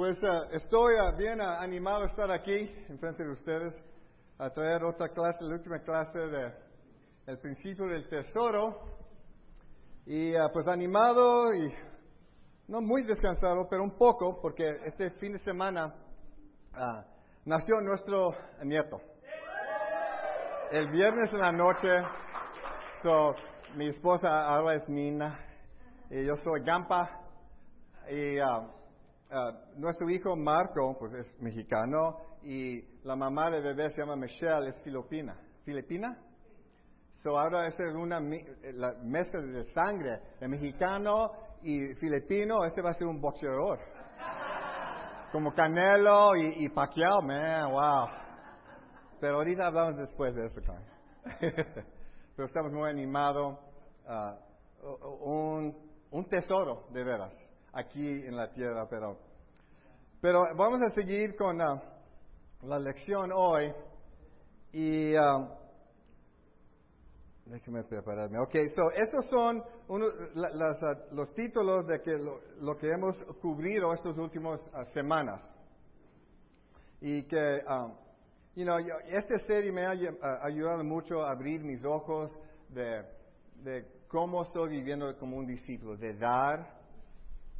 Pues eh, estoy eh, bien eh, animado a estar aquí en frente de ustedes a traer otra clase, la última clase de el principio del tesoro. Y pues animado y no muy descansado, pero un poco, porque este fin de semana ah, nació nuestro nieto. El viernes en la noche, so, mi esposa ahora es Nina y yo soy Gampa. Y Ah, nuestro hijo Marco, pues es mexicano, y la mamá de bebé se llama Michelle, es filipina. ¿Filipina? So ahora es una la mezcla de sangre de mexicano y filipino, ese va a ser un boxeador. Como Canelo y, y Pacquiao, man, wow. Pero ahorita hablamos después de eso, Pero estamos muy animados. Ah, un, un tesoro, de veras aquí en la tierra, pero, pero vamos a seguir con ah, la lección hoy y uh, déjeme prepararme. Ok, so esos son ah, los títulos de que lo, que hemos cubrido estas últimas semanas y que you know, esta serie me ha ayudado mucho a abrir mis ojos de cómo estoy viviendo como un discípulo, de dar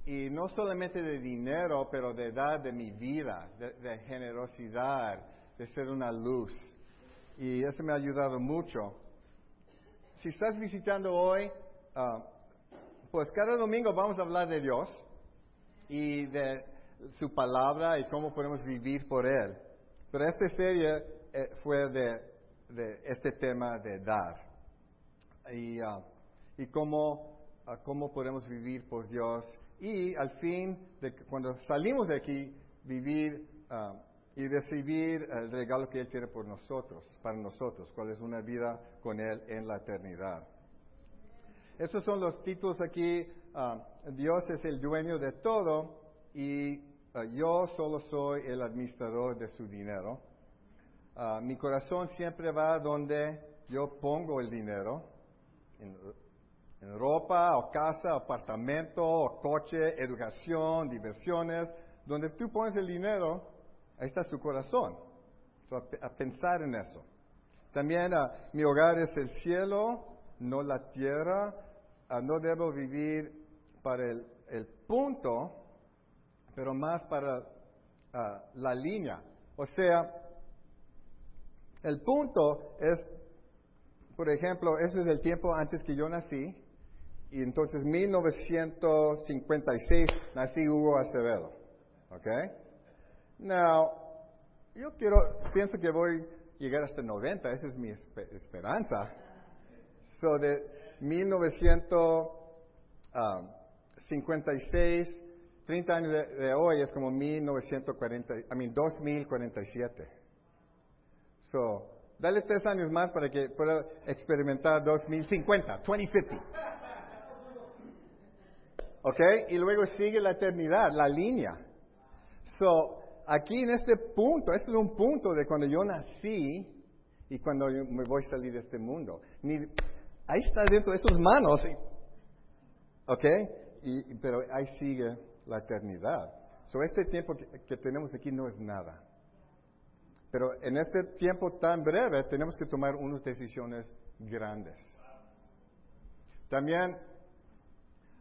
y no solamente de dinero, pero de dar de mi vida, de, generosidad, de ser una luz. Y eso me ha ayudado mucho. Si estás visitando hoy, ah, pues cada domingo vamos a hablar de Dios y de su palabra y cómo podemos vivir por Él. Pero esta serie eh, fue de, este tema de dar y, ah, y cómo, ah, cómo podemos vivir por Dios y al fin, de, cuando salimos de aquí, vivir ah, y recibir el regalo que Él quiere por nosotros, para nosotros, cuál es una vida con Él en la eternidad. Estos son los títulos aquí. Ah, Dios es el dueño de todo y ah, yo solo soy el administrador de su dinero. mi corazón siempre va donde yo pongo el dinero en ropa, o casa, apartamento, o coche, educación, diversiones, donde tú pones el dinero, ahí está su corazón. a, pensar en eso. También ah, mi hogar es el cielo, no la tierra. Ah, no debo vivir para el, punto, pero más para ah, la línea. O sea, el punto es, por ejemplo, ese es el tiempo antes que yo nací, y entonces 1956 nací Hugo Acevedo. ¿Ok? Now, yo quiero, pienso que voy a llegar hasta 90, esa es mi esperanza. So de 1956, 30 años de, hoy es como 1940, I mean 2047. So, dale tres años más para que pueda experimentar 2050, 2050. ¿Ok? Y luego sigue la eternidad, la línea. So, aquí en este punto, este es un punto de cuando yo nací y cuando me voy a salir de este mundo. Ni, ahí está dentro de sus manos. ¿Ok? Y, pero ahí sigue la eternidad. So, este tiempo que, que tenemos aquí no es nada. Pero en este tiempo tan breve tenemos que tomar unas decisiones grandes. También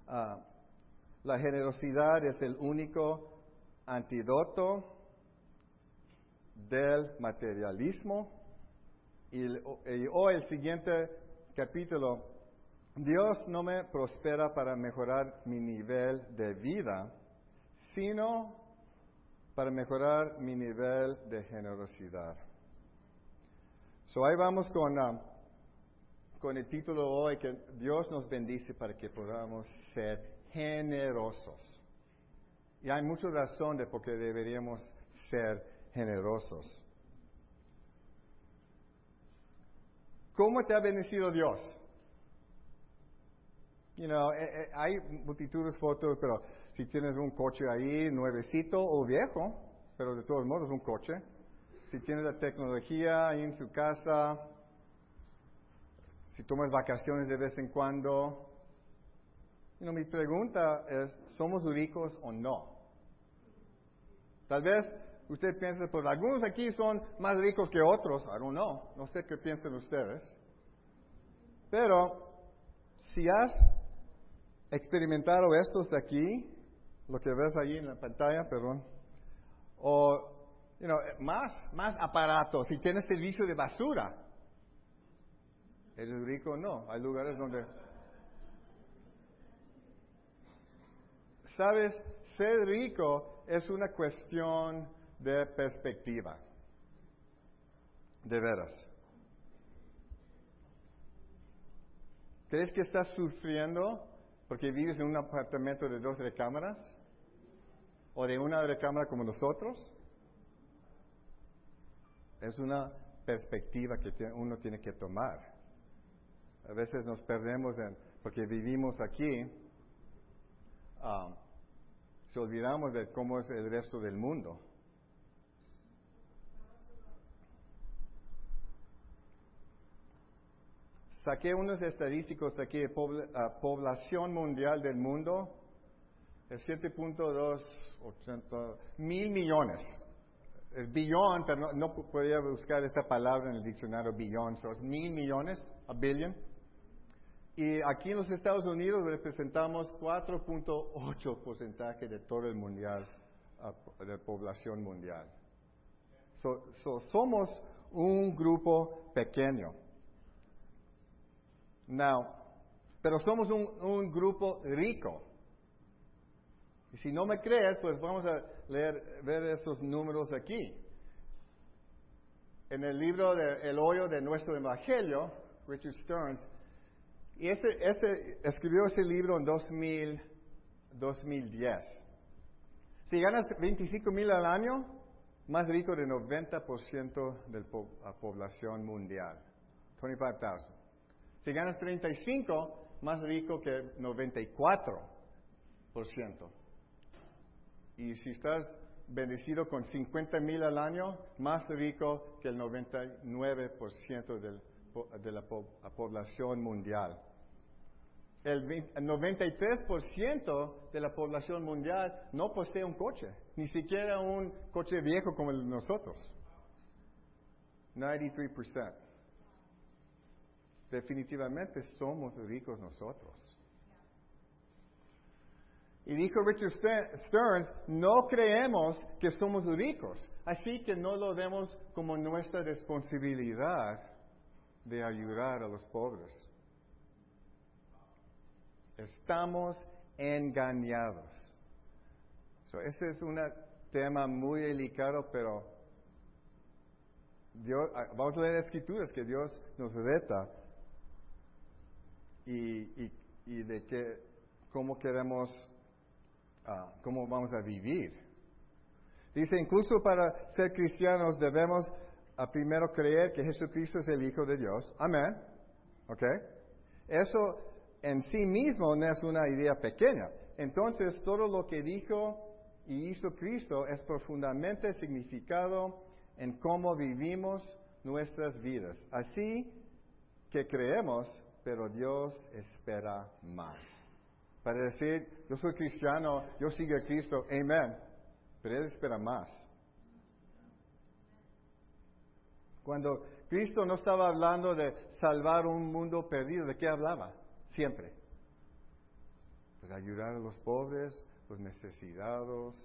uh, la generosidad es el único antídoto del materialismo. Y, hoy el siguiente capítulo, Dios no me prospera para mejorar mi nivel de vida, sino para mejorar mi nivel de generosidad. So ahí vamos con, ah, con el título hoy que Dios nos bendice para que podamos ser generosos. Y hay mucha razón de por qué deberíamos ser generosos. ¿Cómo te ha bendecido Dios? You know, eh, eh, hay multitudes de fotos, pero si tienes un coche ahí, nuevecito o viejo, pero de todos modos un coche. Si tienes la tecnología ahí en su casa, si tomas vacaciones de vez en cuando, mi pregunta es, ¿somos ricos o no? Tal vez usted piense, pues algunos aquí son más ricos que otros. I don't know. No sé qué piensan ustedes. Pero si has experimentado estos de aquí, lo que ves ahí en la pantalla, perdón, o you know, más, más aparatos, si tienes servicio de basura, ¿eres rico? No, hay lugares donde... ¿Sabes? Ser rico es una cuestión de perspectiva. De veras. ¿Crees que estás sufriendo porque vives en un apartamento de dos recámaras? ¿O de una recámara como nosotros? Es una perspectiva que uno tiene que tomar. A veces nos perdemos en, porque vivimos aquí, um, se olvidamos de cómo es el resto del mundo. Saqué unos estadísticos de aquí población mundial del mundo, es 7.2 mil millones. Es billón, pero no, podía buscar esa palabra en el diccionario billón, son mil millones, a billion. Y aquí en los Estados Unidos representamos 4.8 porcentaje de todo el mundial, de población mundial. somos un grupo pequeño. Now, pero somos un, un grupo rico. Y si no me crees, pues vamos a leer, ver estos números aquí. En el libro de El hoyo de nuestro evangelio, Richard Stearns, y ese, escribió ese libro en 2000, 2010. Si ganas 25 mil al año, más rico del 90% de la población mundial. 25,000. Si ganas 35, más rico que 94%. Y si estás bendecido con 50 mil al año, más rico que el 99% de la población mundial. El 93% de la población mundial no posee un coche, ni siquiera un coche viejo como el de nosotros. 93%. Definitivamente somos ricos nosotros. Y dijo Richard Stearns, no creemos que somos ricos, así que no lo vemos como nuestra responsabilidad de ayudar a los pobres. Estamos engañados. ese es un tema muy delicado, pero Dios, ah, vamos a leer escrituras que Dios nos reta y, y, de que, cómo queremos, ah, cómo vamos a vivir. Dice, incluso para ser cristianos debemos a primero creer que Jesucristo es el Hijo de Dios. Amén. ¿Ok? Eso en sí mismo no es una idea pequeña. Entonces, todo lo que dijo y hizo Cristo es profundamente significado en cómo vivimos nuestras vidas. Así que creemos, pero Dios espera más. Para decir, yo soy cristiano, yo sigo a Cristo, amén. Pero Él espera más. Cuando Cristo no estaba hablando de salvar un mundo perdido, ¿de qué hablaba? Siempre. Para ayudar a los pobres, los necesitados.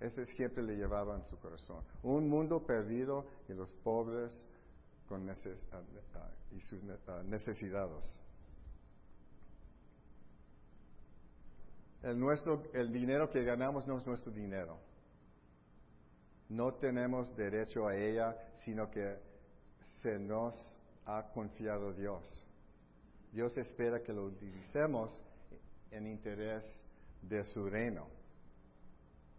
Ese siempre le llevaba en su corazón. Un mundo perdido y los pobres con neces ah, ah, y sus ah, necesidades. El, nuestro, el dinero que ganamos no es nuestro dinero. No tenemos derecho a ella, sino que se nos ha confiado Dios. Dios espera que lo utilicemos en interés de su reino.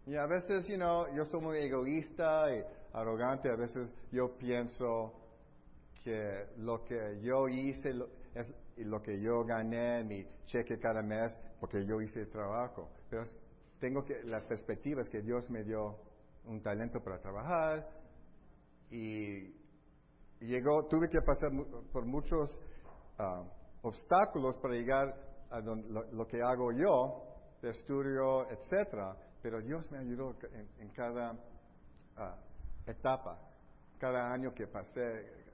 Y a veces, you know, yo soy muy egoísta y arrogante, a veces yo pienso que lo que yo hice es lo que yo gané, mi cheque cada mes, porque yo hice el trabajo. Pero tengo que, la perspectiva es que Dios me dio un talento para trabajar y llegó, tuve que pasar por muchos uh, obstáculos para llegar a lo, que hago yo, de estudio, etcétera, pero Dios me ayudó en, cada ah, etapa, cada año que pasé,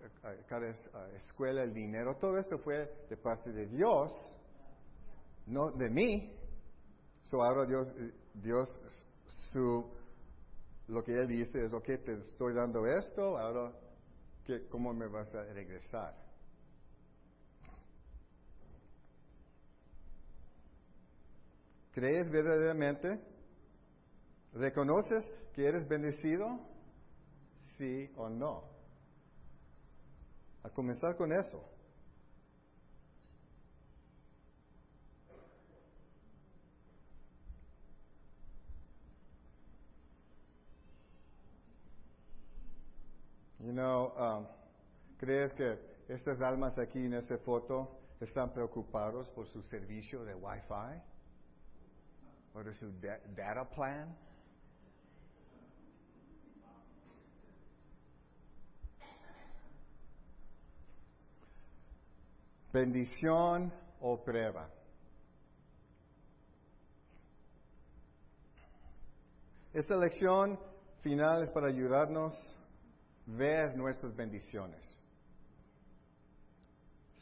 cada escuela, el dinero, todo eso fue de parte de Dios, no de mí. So ahora Dios, Dios su, lo que Él dice es, ok, te estoy dando esto, ahora, ¿qué, ¿cómo me vas a regresar? ¿Crees verdaderamente? ¿Reconoces que eres bendecido? Sí o no. A comenzar con eso. You know, um, ¿crees que estas almas aquí en esta foto están preocupados por su servicio de Wi-Fi? ¿O de su data plan? Bendición o prueba. Esta lección final es para ayudarnos a ver nuestras bendiciones.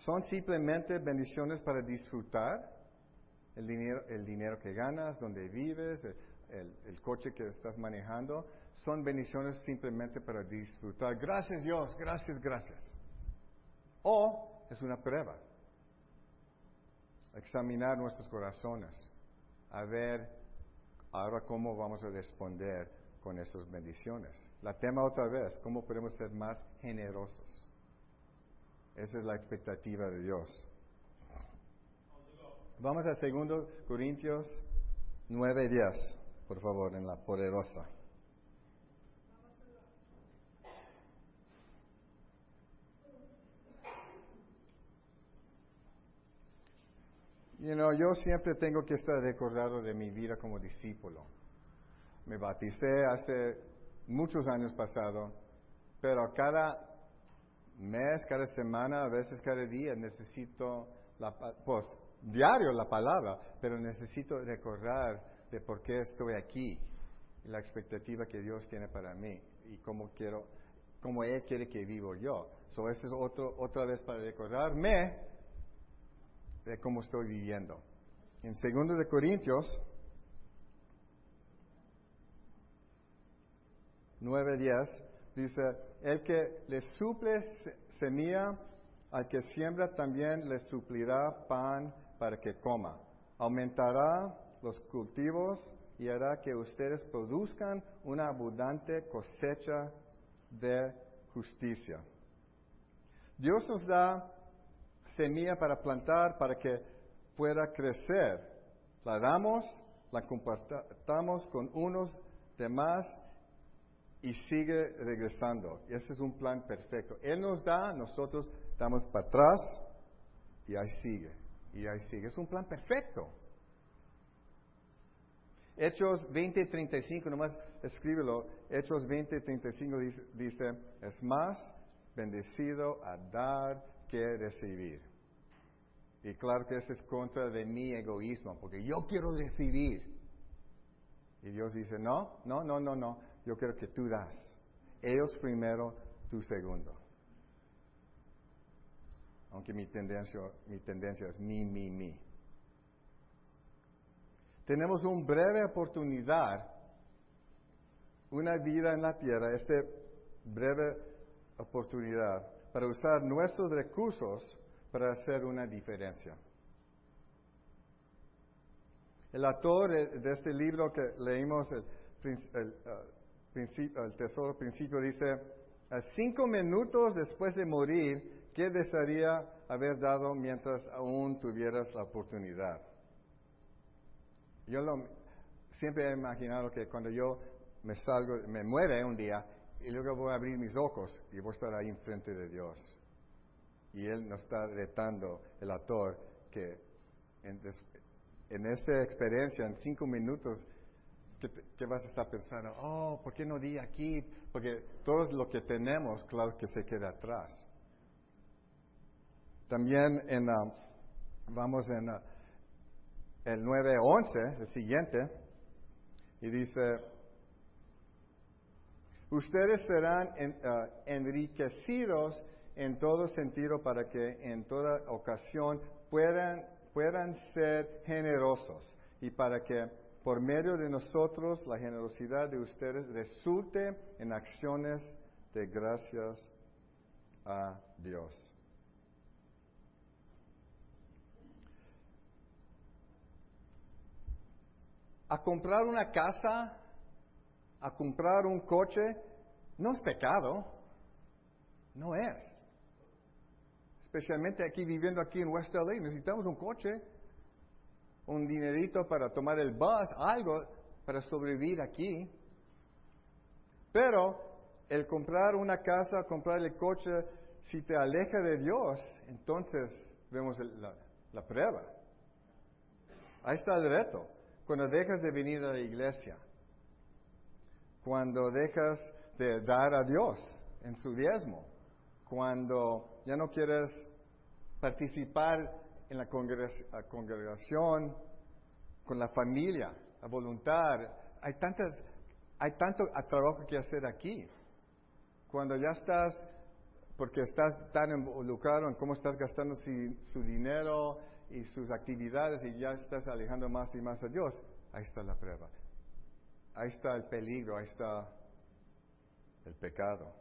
¿Son simplemente bendiciones para disfrutar? El dinero, el dinero que ganas, donde vives, el, el coche que estás manejando, son bendiciones simplemente para disfrutar. Gracias Dios, gracias, gracias. O es una prueba. Examinar nuestros corazones, a ver ahora cómo vamos a responder con esas bendiciones. La tema otra vez, cómo podemos ser más generosos. Esa es la expectativa de Dios. Vamos a 2 Corintios 9 10, por favor, en la poderosa. You know, yo siempre tengo que estar recordado de mi vida como discípulo. Me bauticé hace muchos años pasado, pero cada mes, cada semana, a veces cada día necesito, la, pues, diario la palabra, pero necesito recordar de por qué estoy aquí, la expectativa que Dios tiene para mí y cómo quiero, cómo Él quiere que vivo yo. So, otro, otra vez para recordarme de cómo estoy viviendo. En 2 de Corintios 9:10 dice, el que le suple semilla al que siembra también le suplirá pan para que coma. Aumentará los cultivos y hará que ustedes produzcan una abundante cosecha de justicia. Dios nos da semilla para plantar para que pueda crecer. La damos, la compartamos con unos demás y sigue regresando. Ese es un plan perfecto. Él nos da, nosotros damos para atrás y ahí sigue. Y ahí sigue. Es un plan perfecto. Hechos 20:35, nomás escríbelo. Hechos 20:35 dice, dice, es más bendecido a dar que recibir. Y claro que esto es contra de mi egoísmo, porque yo quiero recibir. Y Dios dice, no, no, no, no, no, yo quiero que tú das. Ellos primero, tú segundo. Aunque mi tendencia, mi tendencia es mi, mi, mi. Tenemos una breve oportunidad, una vida en la tierra, esta breve oportunidad para usar nuestros recursos para hacer una diferencia. El autor de este libro que leímos, el, uh, tesoro principio, dice, a cinco minutos después de morir, ¿qué desearía haber dado mientras aún tuvieras la oportunidad? Yo siempre he imaginado que cuando yo me salgo, me muere un día, y luego voy a abrir mis ojos y voy a estar ahí enfrente de Dios. Y él nos está retando, el autor, que en, esta experiencia, en cinco minutos, ¿qué, vas a estar pensando? Oh, ¿por qué no di aquí? Porque todo lo que tenemos, claro que se queda atrás. También en, vamos en el 9.11, el siguiente, y dice, ustedes serán ah, enriquecidos en todo sentido para que en toda ocasión puedan, puedan ser generosos y para que por medio de nosotros la generosidad de ustedes resulte en acciones de gracias a Dios. A comprar una casa, a comprar un coche, no es pecado, no es. Especialmente aquí viviendo aquí en West LA, necesitamos un coche, un dinerito para tomar el bus, algo para sobrevivir aquí. Pero el comprar una casa, comprar el coche, si te aleja de Dios, entonces vemos la, la prueba. Ahí está el reto. Cuando dejas de venir a la iglesia, cuando dejas de dar a Dios en su diezmo, cuando ya no quieres participar en la congregación, con la familia, la voluntad, hay tantas, hay tanto trabajo que hacer aquí. Cuando ya estás, porque estás tan involucrado en cómo estás gastando su dinero y sus actividades y ya estás alejando más y más a Dios, ahí está la prueba. Ahí está el peligro, ahí está el pecado.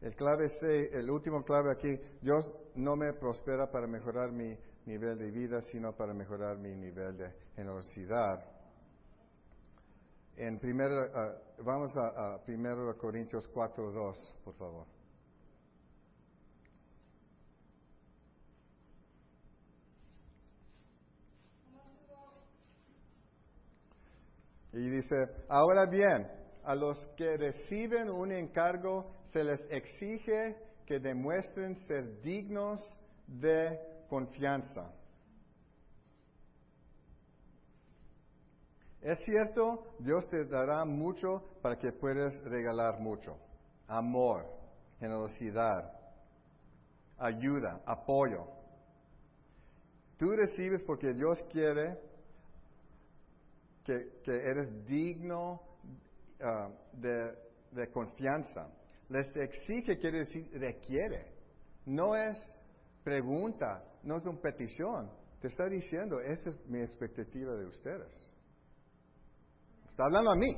El clave el último clave aquí, Dios no me prospera para mejorar mi nivel de vida, sino para mejorar mi nivel de generosidad. En primero, ah, vamos a, a 1 Corintios 4.2, por favor. Y dice, ahora bien, a los que reciben un encargo se les exige que demuestren ser dignos de confianza. Es cierto, Dios te dará mucho para que puedas regalar mucho. Amor, generosidad, ayuda, apoyo. Tú recibes porque Dios quiere que, eres digno ah, de, de confianza. Les exige, quiere decir, requiere. No es pregunta, no es una petición. Te está diciendo, esa es mi expectativa de ustedes. Está hablando a mí.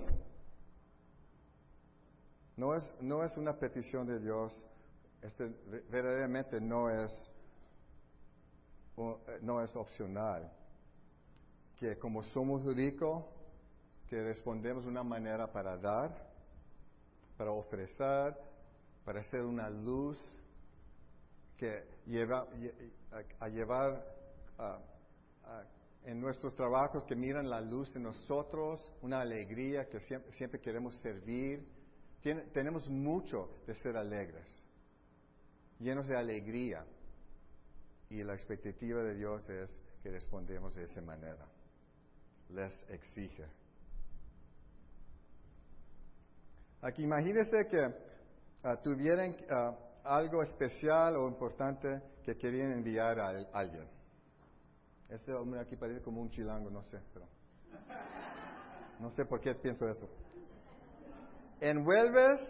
No es, no es una petición de Dios, este verdaderamente no es, no es opcional. Que como somos ricos, que respondemos de una manera para dar, para ofrecer, para ser una luz que lleva a, llevar en nuestros trabajos que miran la luz en nosotros, una alegría que siempre, queremos servir. tenemos mucho de ser alegres, llenos de alegría. Y la expectativa de Dios es que respondemos de esa manera. Les exige. Aquí imagínense que ah, tuvieran ah, algo especial o importante que querían enviar a alguien. Este hombre aquí parece como un chilango, no sé, pero. No sé por qué pienso eso. Envuelves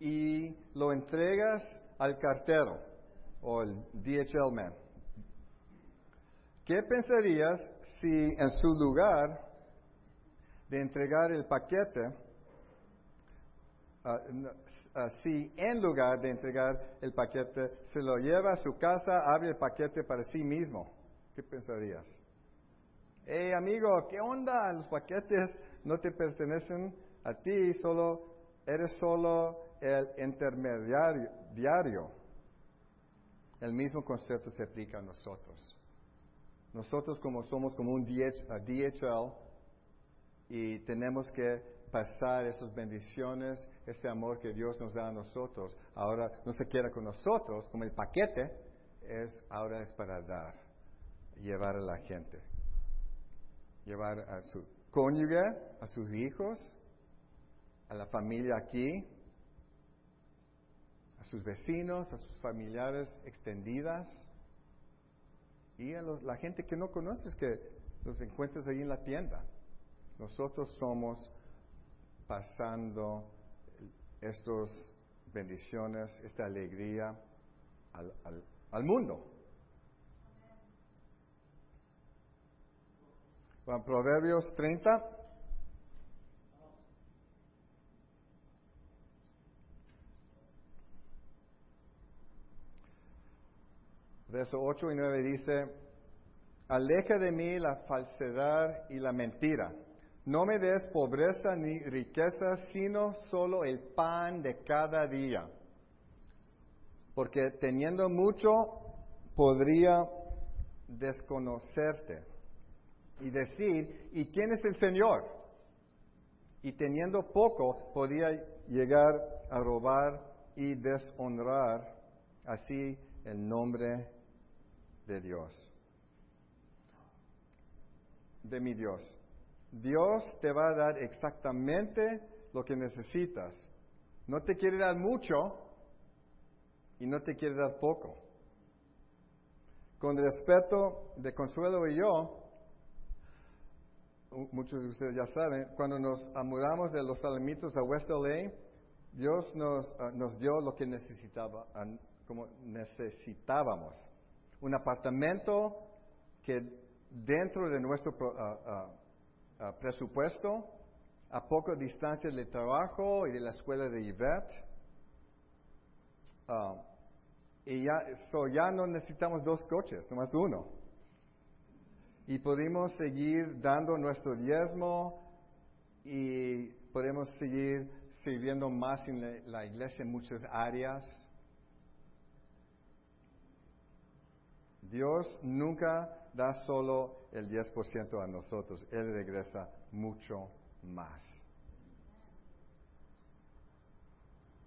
y lo entregas al cartero o el DHL man. ¿Qué pensarías si en su lugar de entregar el paquete, ah, ah, si en lugar de entregar el paquete se lo lleva a su casa, abre el paquete para sí mismo? ¿Qué pensarías? Hey amigo, ¿qué onda? Los paquetes no te pertenecen a ti, solo eres solo el intermediario. Diario. El mismo concepto se aplica a nosotros. Nosotros como somos como un DHL y tenemos que pasar esas bendiciones, este amor que Dios nos da a nosotros. Ahora no se queda con nosotros como el paquete, es ahora es para dar llevar a la gente. Llevar a su cónyuge, a sus hijos, a la familia aquí, a sus vecinos, a sus familiares extendidas. Y a la gente que no conoces que los encuentras ahí en la tienda. Nosotros somos pasando estas bendiciones, esta alegría al, al, al mundo. Bueno, Proverbios 30. Verso 8 y 9 dice, aleja de mí la falsedad y la mentira. No me des pobreza ni riqueza, sino solo el pan de cada día. Porque teniendo mucho podría desconocerte y decir, ¿y quién es el Señor? Y teniendo poco podría llegar a robar y deshonrar así el nombre de Dios, de mi Dios. Dios te va a dar exactamente lo que necesitas. No te quiere dar mucho y no te quiere dar poco. Con respeto de Consuelo y yo, muchos de ustedes ya saben, cuando nos mudamos de los Alamitos a West LA, Dios nos, ah, nos dio lo que necesitaba, como necesitábamos un apartamento que dentro de nuestro uh, uh, presupuesto, a poca distancia del trabajo y de la escuela de Yvette, y ya, ya no necesitamos dos coches, nomás uno. Y podemos seguir dando nuestro diezmo y podemos seguir sirviendo más en la iglesia en muchas áreas. Dios nunca da solo el 10% a nosotros, Él regresa mucho más.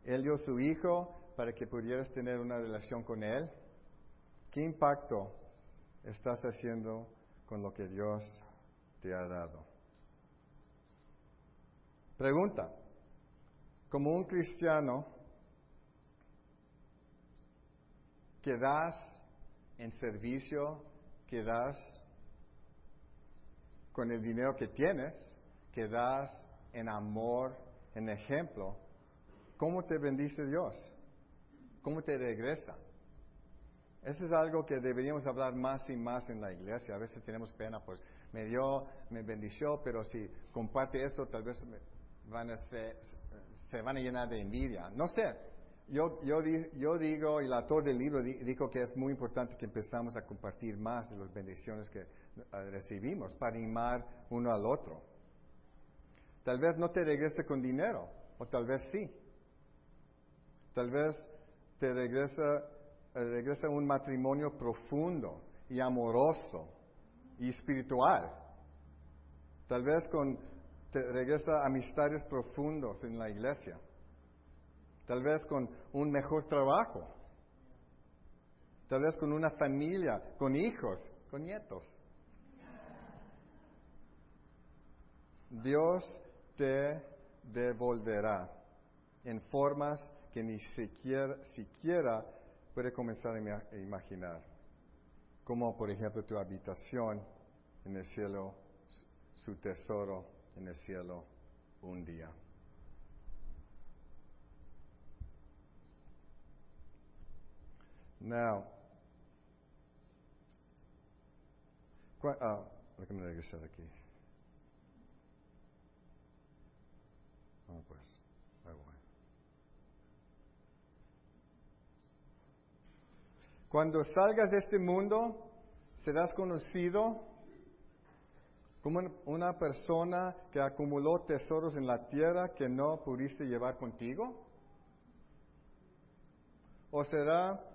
Él dio su Hijo para que pudieras tener una relación con Él. ¿Qué impacto estás haciendo con lo que Dios te ha dado? Pregunta, como un cristiano que das en servicio que das con el dinero que tienes, que das en amor, en ejemplo, ¿cómo te bendice Dios? ¿Cómo te regresa? Eso es algo que deberíamos hablar más y más en la iglesia. A veces tenemos pena, pues me dio, me bendició, pero si comparte eso, tal vez van a se van a llenar de envidia. No sé, yo, yo, yo digo, y el autor del libro dijo que es muy importante que empezamos a compartir más de las bendiciones que eh, recibimos para animar uno al otro. Tal vez no te regrese con dinero, o tal vez sí. Tal vez te regresa, eh, regresa un matrimonio profundo y amoroso y espiritual. Tal vez con, te regresa amistades profundos en la iglesia tal vez con un mejor trabajo, tal vez con una familia, con hijos, con nietos. Dios te devolverá en formas que ni siquiera, siquiera puede comenzar a imaginar, como por ejemplo tu habitación en el cielo, su tesoro en el cielo un día. Now, ah, déjame regresar aquí. Ah, pues, ahí voy. Cuando salgas de este mundo, serás conocido como una persona que acumuló tesoros en la tierra que no pudiste llevar contigo. ¿O será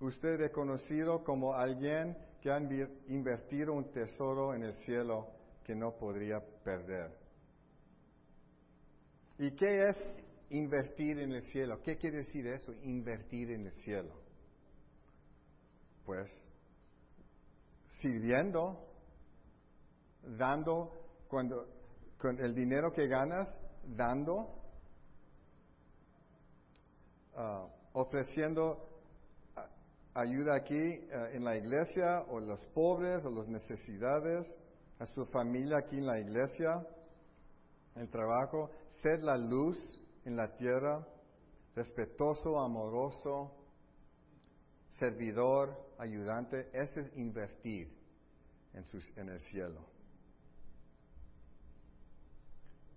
usted es conocido como alguien que ha invertido un tesoro en el cielo que no podría perder. ¿Y qué es invertir en el cielo? ¿Qué quiere decir eso, invertir en el cielo? Pues sirviendo, dando, cuando, con el dinero que ganas, dando, ah, ofreciendo ayuda aquí eh, en la iglesia o los pobres o las necesidades, a su familia aquí en la iglesia, el trabajo, ser la luz en la tierra, respetuoso, amoroso, servidor, ayudante, ese es invertir en, sus, en el cielo.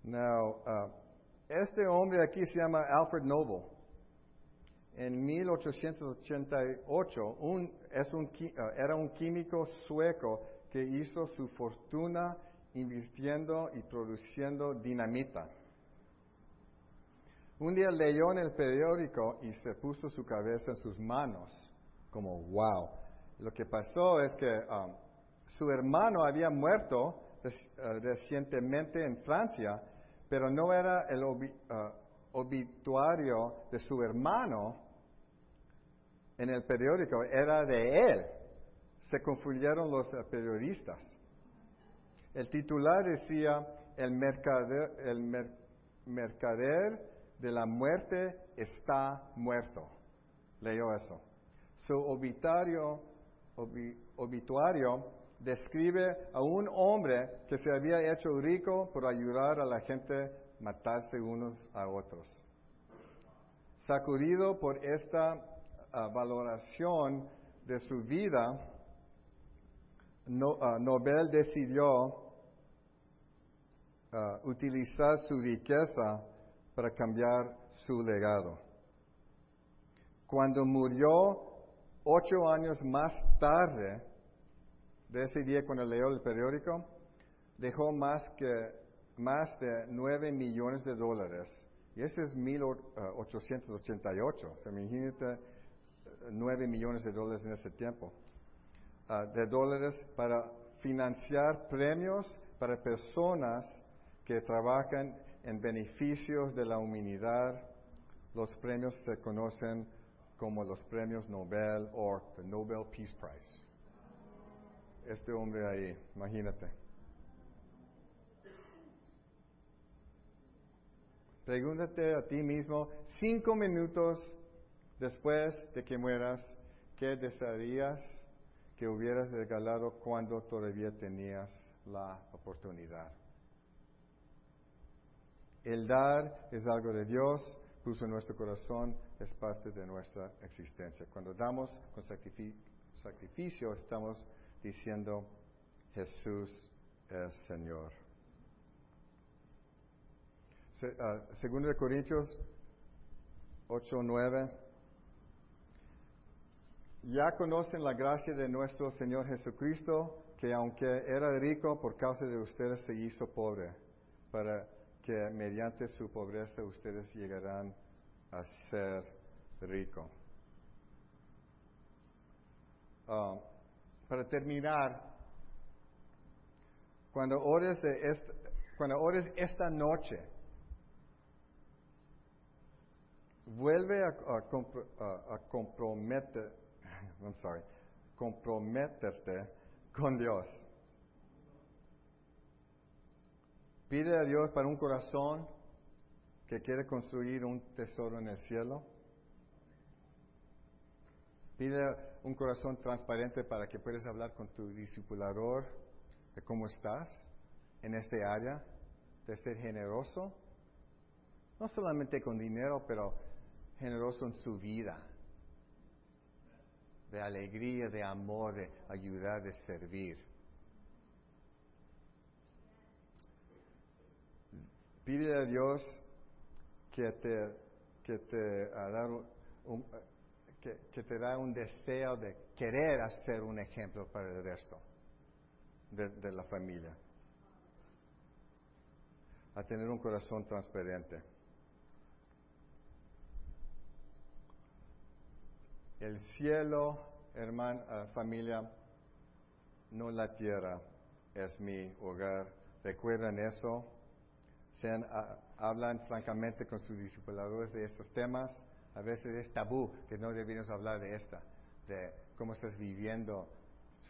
Now, uh, este hombre aquí se llama Alfred Noble. En 1888 un, es un, uh, era un químico sueco que hizo su fortuna invirtiendo y produciendo dinamita. Un día leyó en el periódico y se puso su cabeza en sus manos, como wow. Lo que pasó es que um, su hermano había muerto uh, recientemente en Francia, pero no era el obituario de su hermano en el periódico, era de él. Se confundieron los periodistas. El titular decía, el mercader, el mercader de la muerte está muerto. Leyó eso. Su obituario, obituario describe a un hombre que se había hecho rico por ayudar a la gente a matarse unos a otros. Sacudido por esta uh, valoración de su vida, uh, Nobel decidió uh, utilizar su riqueza para cambiar su legado. Cuando murió ocho años más tarde, de ese día cuando leyó el periódico, dejó más, que, más de 9 millones de dólares. Y ese es 1888. Se me imagínate 9 millones de dólares en ese tiempo. Ah, de dólares para financiar premios para personas que trabajan en beneficios de la humanidad. Los premios se conocen como los premios Nobel o the Nobel Peace Prize este hombre ahí, imagínate. Pregúntate a ti mismo, cinco minutos después de que mueras, ¿qué desearías que hubieras regalado cuando todavía tenías la oportunidad? El dar es algo de Dios, puso nuestro corazón, es parte de nuestra existencia. Cuando damos con sacrificio, estamos diciendo, Jesús es Señor. Ah, segundo de Corintios 8, 9. Ya conocen la gracia de nuestro Señor Jesucristo, que aunque era rico, por causa de ustedes se hizo pobre, para que mediante su pobreza ustedes llegarán a ser ricos. Ah, para terminar, cuando ores, esta, noche, vuelve a, comprometer, I'm sorry, comprometerte con Dios. Pide a Dios para un corazón que quiere construir un tesoro en el cielo. Pide un corazón transparente para que puedas hablar con tu discipulador de cómo estás en este área, de ser generoso, no solamente con dinero, pero generoso en su vida, de alegría, de amor, de ayudar, de servir. Pide a Dios que te, que te un, que, te da un deseo de querer hacer un ejemplo para el resto de, la familia. A tener un corazón transparente. El cielo, hermana, ah, familia, no la tierra, es mi hogar. ¿Recuerdan eso? Sean, ah, hablan francamente con sus discipuladores de estos temas a veces es tabú que no debemos hablar de esta, de cómo estás viviendo.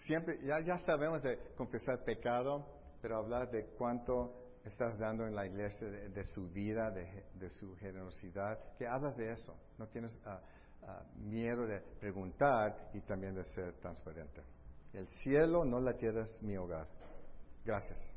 Siempre, ya, ya sabemos de confesar pecado, pero hablar de cuánto estás dando en la iglesia, de, su vida, de, su generosidad, que hablas de eso. No tienes, uh, ah, miedo de preguntar y también de ser transparente. El cielo, no la tierra, es mi hogar. Gracias.